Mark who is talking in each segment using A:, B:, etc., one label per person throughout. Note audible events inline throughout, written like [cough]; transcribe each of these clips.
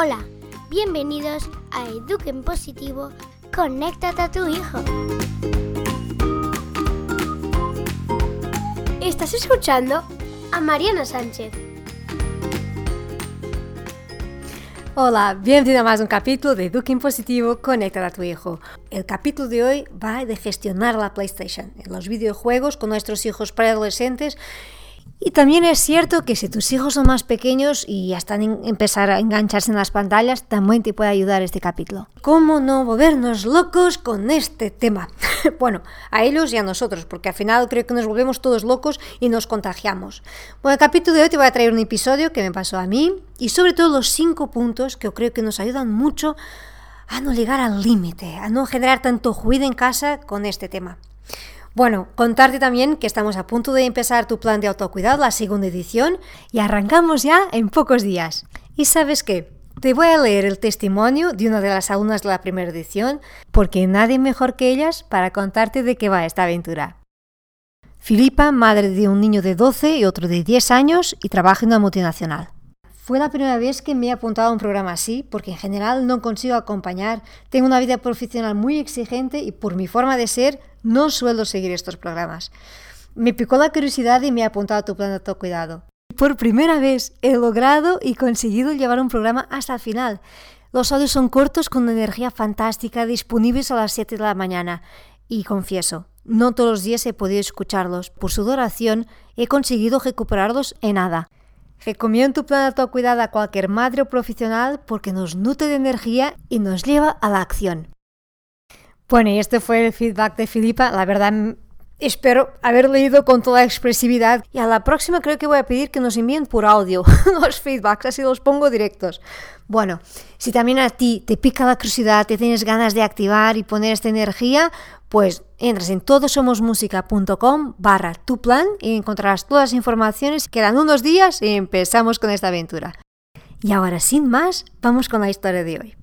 A: Hola, bienvenidos a Eduquen Positivo, conéctate a tu hijo. Estás escuchando a Mariana Sánchez.
B: Hola, bienvenido a más un capítulo de Eduquen Positivo, conéctate a tu hijo. El capítulo de hoy va de gestionar la PlayStation, los videojuegos con nuestros hijos preadolescentes y también es cierto que si tus hijos son más pequeños y ya están en empezar a engancharse en las pantallas, también te puede ayudar este capítulo. ¿Cómo no volvernos locos con este tema? [laughs] bueno, a ellos y a nosotros, porque al final creo que nos volvemos todos locos y nos contagiamos. Bueno, el capítulo de hoy te voy a traer un episodio que me pasó a mí y sobre todo los cinco puntos que yo creo que nos ayudan mucho a no llegar al límite, a no generar tanto ruido en casa con este tema. Bueno, contarte también que estamos a punto de empezar tu plan de autocuidado, la segunda edición, y arrancamos ya en pocos días. ¿Y sabes qué? Te voy a leer el testimonio de una de las alumnas de la primera edición, porque nadie mejor que ellas para contarte de qué va esta aventura. Filipa, madre de un niño de 12 y otro de 10 años, y trabaja en una multinacional. Fue la primera vez que me he apuntado a un programa así, porque en general no consigo acompañar, tengo una vida profesional muy exigente y por mi forma de ser no suelo seguir estos programas. Me picó la curiosidad y me he apuntado a tu plan de autocuidado. Por primera vez he logrado y conseguido llevar un programa hasta el final. Los audios son cortos con energía fantástica, disponibles a las 7 de la mañana. Y confieso, no todos los días he podido escucharlos. Por su duración he conseguido recuperarlos en nada. Recomiendo tu plan de autocuidado a cualquier madre o profesional porque nos nutre de energía y nos lleva a la acción. Bueno, y este fue el feedback de Filipa. La verdad, espero haber leído con toda expresividad. Y a la próxima creo que voy a pedir que nos envíen por audio [laughs] los feedbacks, así los pongo directos. Bueno, si también a ti te pica la curiosidad, te tienes ganas de activar y poner esta energía, pues entras en todosomosmusica.com barra tu plan y encontrarás todas las informaciones. Quedan unos días y empezamos con esta aventura. Y ahora, sin más, vamos con la historia de hoy.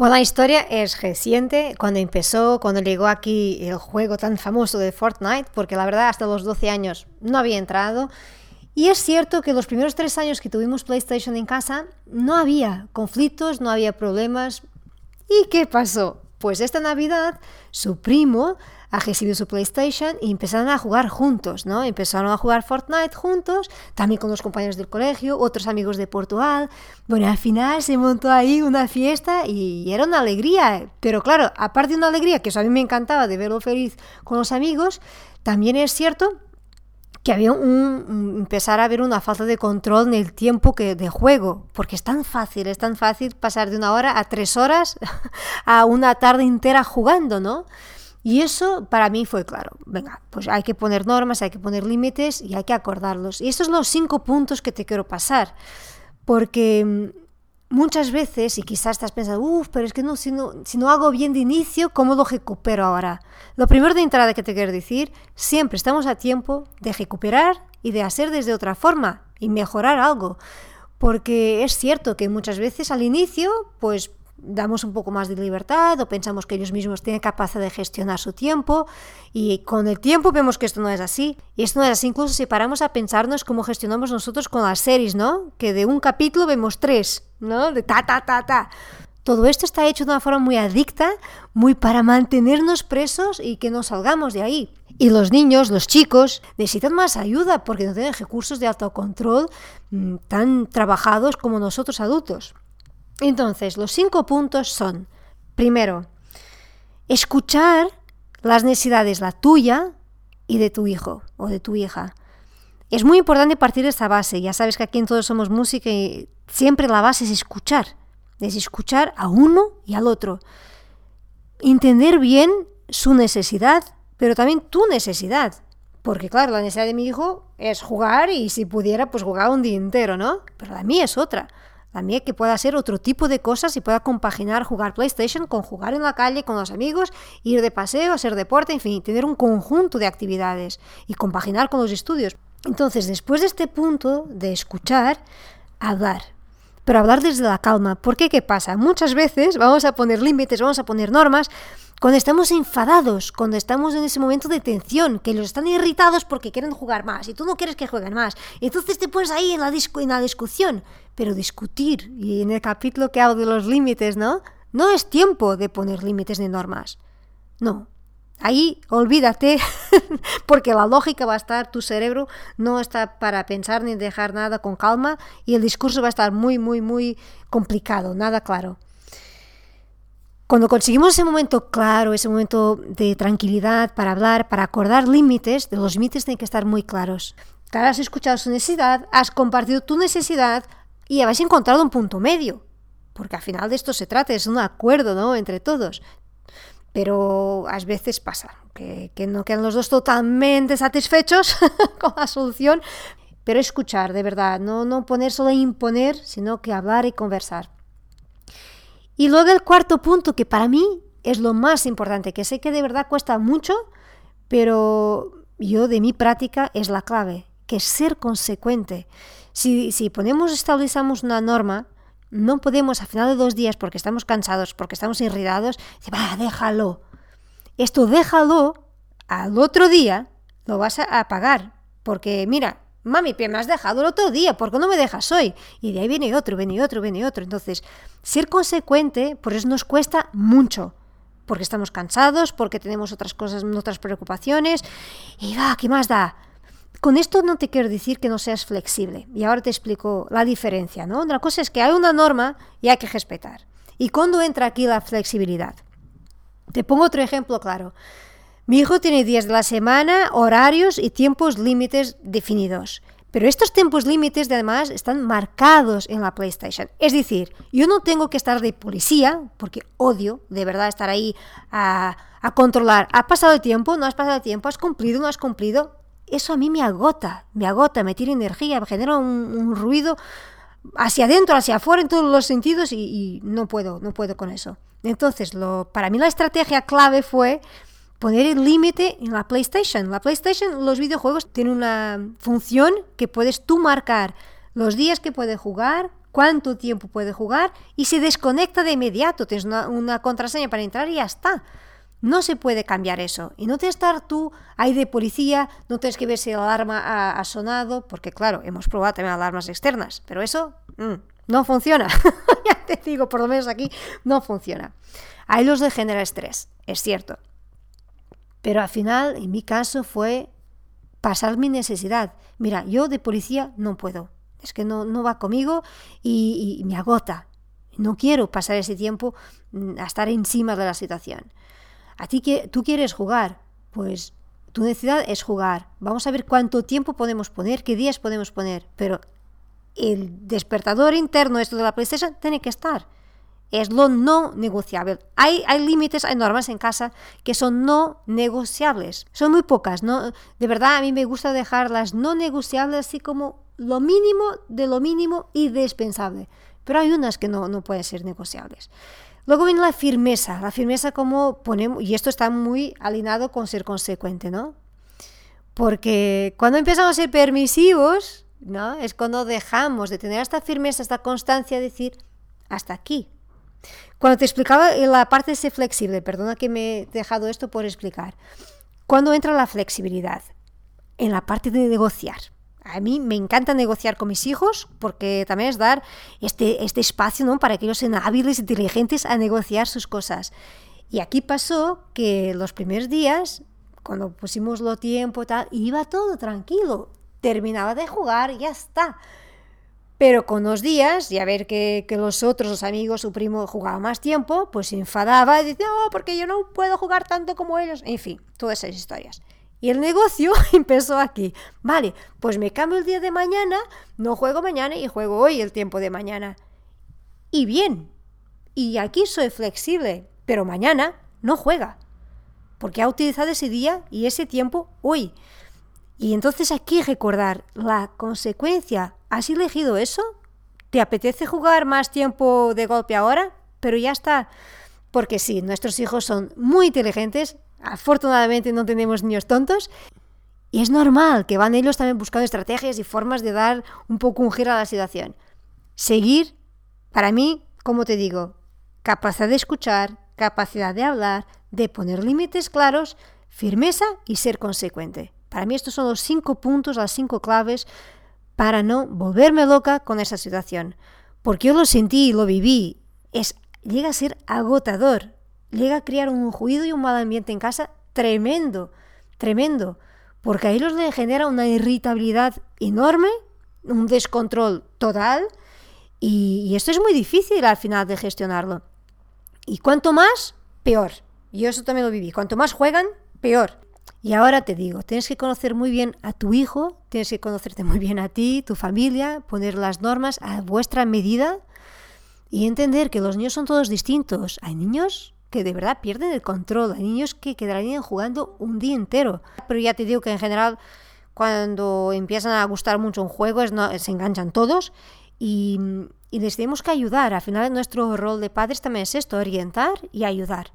B: Bueno, la historia es reciente, cuando empezó, cuando llegó aquí el juego tan famoso de Fortnite, porque la verdad hasta los 12 años no había entrado. Y es cierto que los primeros tres años que tuvimos PlayStation en casa no había conflictos, no había problemas, ¿Y qué pasó? Pues esta Navidad su primo ha recibido su PlayStation y empezaron a jugar juntos, ¿no? Empezaron a jugar Fortnite juntos, también con los compañeros del colegio, otros amigos de Portugal. Bueno, al final se montó ahí una fiesta y era una alegría. Pero claro, aparte de una alegría, que eso a mí me encantaba de verlo feliz con los amigos, también es cierto que había un, empezar a haber una falta de control en el tiempo que, de juego, porque es tan fácil, es tan fácil pasar de una hora a tres horas [laughs] a una tarde entera jugando, ¿no? Y eso para mí fue claro. Venga, pues hay que poner normas, hay que poner límites y hay que acordarlos. Y estos son los cinco puntos que te quiero pasar, porque muchas veces, y quizás estás pensando, uff, pero es que no si, no, si no hago bien de inicio, ¿cómo lo recupero ahora? Lo primero de entrada que te quiero decir, siempre estamos a tiempo de recuperar y de hacer desde otra forma y mejorar algo. Porque es cierto que muchas veces al inicio, pues damos un poco más de libertad o pensamos que ellos mismos tienen capacidad de gestionar su tiempo y con el tiempo vemos que esto no es así. Y esto no es así, incluso si paramos a pensarnos cómo gestionamos nosotros con las series, ¿no? Que de un capítulo vemos tres, ¿no? De ta, ta, ta, ta. Todo esto está hecho de una forma muy adicta, muy para mantenernos presos y que no salgamos de ahí. Y los niños, los chicos, necesitan más ayuda porque no tienen recursos de autocontrol mm, tan trabajados como nosotros adultos. Entonces, los cinco puntos son, primero, escuchar las necesidades, la tuya y de tu hijo o de tu hija. Es muy importante partir de esta base. Ya sabes que aquí en todos somos música y siempre la base es escuchar. Es escuchar a uno y al otro. Entender bien su necesidad, pero también tu necesidad. Porque claro, la necesidad de mi hijo es jugar y si pudiera, pues jugar un día entero, ¿no? Pero la mía es otra. También que pueda hacer otro tipo de cosas y pueda compaginar jugar PlayStation con jugar en la calle con los amigos, ir de paseo, hacer deporte, en fin, tener un conjunto de actividades y compaginar con los estudios. Entonces, después de este punto de escuchar, hablar. Pero hablar desde la calma. ¿Por qué? ¿Qué pasa? Muchas veces vamos a poner límites, vamos a poner normas Cuando estamos enfadados, cuando estamos en ese momento de tensión, que los están irritados porque quieren jugar más y tú no quieres que jueguen más. Entonces te pones ahí en la, en la discusión. Pero discutir, y en el capítulo que hablo de los límites, ¿no? No es tiempo de poner límites ni normas. No. Ahí olvídate, [laughs] porque la lógica va a estar, tu cerebro no está para pensar ni dejar nada con calma y el discurso va a estar muy, muy, muy complicado, nada claro. Cuando conseguimos ese momento claro, ese momento de tranquilidad para hablar, para acordar límites, los límites tienen que estar muy claros. Te has escuchado su necesidad, has compartido tu necesidad y habéis encontrado un punto medio. Porque al final de esto se trata, es un acuerdo ¿no? entre todos. Pero a veces pasa que, que no quedan los dos totalmente satisfechos [laughs] con la solución. Pero escuchar, de verdad, no, no poner solo imponer, sino que hablar y conversar. Y luego el cuarto punto, que para mí es lo más importante, que sé que de verdad cuesta mucho, pero yo de mi práctica es la clave, que es ser consecuente. Si, si ponemos, establecemos una norma, no podemos a final de dos días, porque estamos cansados, porque estamos irritados, decir, va, déjalo. Esto déjalo, al otro día lo vas a pagar, porque mira, Mami, me has dejado el otro día, ¿por qué no me dejas hoy? Y de ahí viene otro, viene otro, viene otro. Entonces, ser consecuente, por eso nos cuesta mucho. Porque estamos cansados, porque tenemos otras cosas, otras preocupaciones. Y va, ¿qué más da? Con esto no te quiero decir que no seas flexible. Y ahora te explico la diferencia, ¿no? La cosa es que hay una norma y hay que respetar. ¿Y cuándo entra aquí la flexibilidad? Te pongo otro ejemplo claro. Mi hijo tiene días de la semana, horarios y tiempos límites definidos. Pero estos tiempos límites además están marcados en la PlayStation. Es decir, yo no tengo que estar de policía, porque odio de verdad estar ahí a, controlar. ¿Ha pasado el tiempo? ¿No has pasado el tiempo? ¿Has cumplido? ¿No has cumplido? Eso a mí me agota, me agota, me tira energía, me genera un, ruido hacia adentro, hacia afuera en todos los sentidos y, y, no puedo, no puedo con eso. Entonces, lo, para mí la estrategia clave fue poner el límite en la PlayStation. La PlayStation, los videojuegos, tiene una función que puedes tú marcar los días que puede jugar, cuánto tiempo puede jugar y se desconecta de inmediato. Tienes una, contraseña para entrar y ya está. No se puede cambiar eso. Y no te estar tú ahí de policía, no tienes que ver si la alarma ha, sonado, porque claro, hemos probado también alarmas externas, pero eso mm, no funciona. [laughs] ya te digo, por lo menos aquí no funciona. Ahí los de genera estrés, es cierto. Pero al final, en mi caso, fue pasar mi necesidad. Mira, yo de policía no puedo. Es que no, no va conmigo y, me agota. No quiero pasar ese tiempo mm, a estar encima de la situación. A ti que tú quieres jugar, pues tu necesidad es jugar. Vamos a ver cuánto tiempo podemos poner, qué días podemos poner, pero el despertador interno esto de la PlayStation tiene que estar es lo no negociable. Hay, hay límites, hay normas en casa que son no negociables. Son muy pocas, ¿no? De verdad, a mí me gusta dejar las no negociables así como lo mínimo de lo mínimo y dispensable. Pero hay unas que no, no pueden ser negociables. Luego viene la firmeza. La firmeza como ponemos, y esto está muy alineado con ser consecuente, ¿no? Porque cuando empezamos a ser permisivos, ¿no? Es cuando dejamos de tener esta firmeza, esta constancia, de decir, hasta aquí, cuando te explicaba la parte de ser flexible, perdona que me he dejado esto por explicar. ¿Cuándo entra la flexibilidad? En la parte de negociar. A mí me encanta negociar con mis hijos porque también es dar este, este espacio ¿no? para que ellos sean hábiles, e inteligentes a negociar sus cosas. Y aquí pasó que los primeros días, cuando pusimos lo tiempo, tal, iba todo tranquilo. Terminaba de jugar y ya está. Pero con los días, y a ver que, los otros, los amigos, su primo jugaban más tiempo, pues se enfadaba y decía, oh, porque yo no puedo jugar tanto como ellos. En fin, todas esas historias. Y el negocio [laughs] empezó aquí. Vale, pues me cambio el día de mañana, no juego mañana y juego hoy el tiempo de mañana. Y bien, y aquí soy flexible, pero mañana no juega. Porque ha utilizado ese día y ese tiempo hoy. Y entonces aquí recordar la consecuencia ¿Has elegido eso? ¿Te apetece jugar más tiempo de golpe ahora? Pero ya está. Porque sí, nuestros hijos son muy inteligentes. Afortunadamente no tenemos niños tontos. Y es normal que van ellos también buscando estrategias y formas de dar un poco un giro a la situación. Seguir, para mí, como te digo, capacidad de escuchar, capacidad de hablar, de poner límites claros, firmeza y ser consecuente. Para mí estos son los cinco puntos, las cinco claves para no volverme loca con esa situación. Porque yo lo sentí y lo viví. Es, llega a ser agotador. Llega a crear un ruido y un mal ambiente en casa tremendo, tremendo. Porque a ellos les genera una irritabilidad enorme, un descontrol total. Y, y esto es muy difícil al final de gestionarlo. Y cuanto más, peor. Yo eso también lo viví. Cuanto más juegan, peor. Y ahora te digo, tienes que conocer muy bien a tu hijo, tienes que conocerte muy bien a ti, tu familia, poner las normas a vuestra medida y entender que los niños son todos distintos. Hay niños que de verdad pierden el control, hay niños que quedarían jugando un día entero. Pero ya te digo que en general cuando empiezan a gustar mucho un juego no, se enganchan todos y, y les tenemos que ayudar. Al final nuestro rol de padres también es esto, orientar y ayudar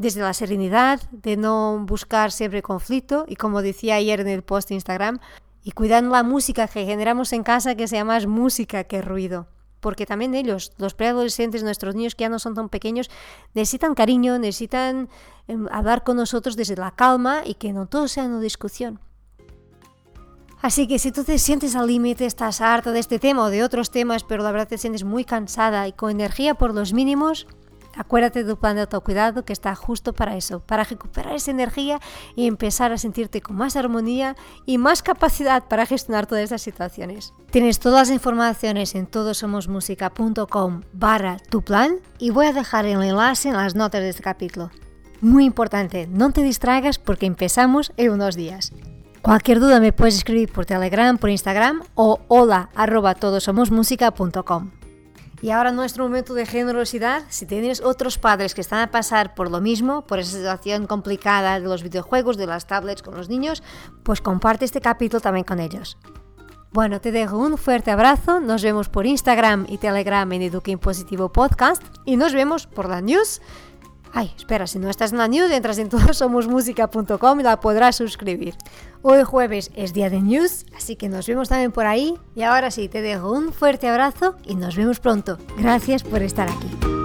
B: desde la serenidad, de no buscar siempre conflicto y como decía ayer en el post de Instagram, y cuidando la música que generamos en casa que sea más música que ruido. Porque también ellos, los preadolescentes, nuestros niños que ya no son tan pequeños, necesitan cariño, necesitan eh, hablar con nosotros desde la calma y que no todo sea una discusión. Así que si tú te sientes al límite, estás harta de este tema o de otros temas, pero la verdad te sientes muy cansada y con energía por los mínimos, Acuérdate de tu plan de autocuidado que está justo para eso, para recuperar esa energía y empezar a sentirte con más armonía y más capacidad para gestionar todas estas situaciones. Tienes todas las informaciones en todosomosmusica.com barra tu plan y voy a dejar el enlace en las notas de este capítulo. Muy importante, no te distraigas porque empezamos en unos días. Cualquier duda me puedes escribir por Telegram, por Instagram o hola arroba todosomosmusica.com. Y ahora nuestro momento de generosidad, si tienes otros padres que están a pasar por lo mismo, por esa situación complicada de los videojuegos, de las tablets con los niños, pues comparte este capítulo también con ellos. Bueno, te dejo un fuerte abrazo, nos vemos por Instagram y Telegram en Eduque Positivo Podcast y nos vemos por la news Ay, espera, si no estás en la news, entras en todosomosmusica.com y la podrás suscribir. Hoy jueves es día de news, así que nos vemos también por ahí. Y ahora sí, te dejo un fuerte abrazo y nos vemos pronto. Gracias por estar aquí.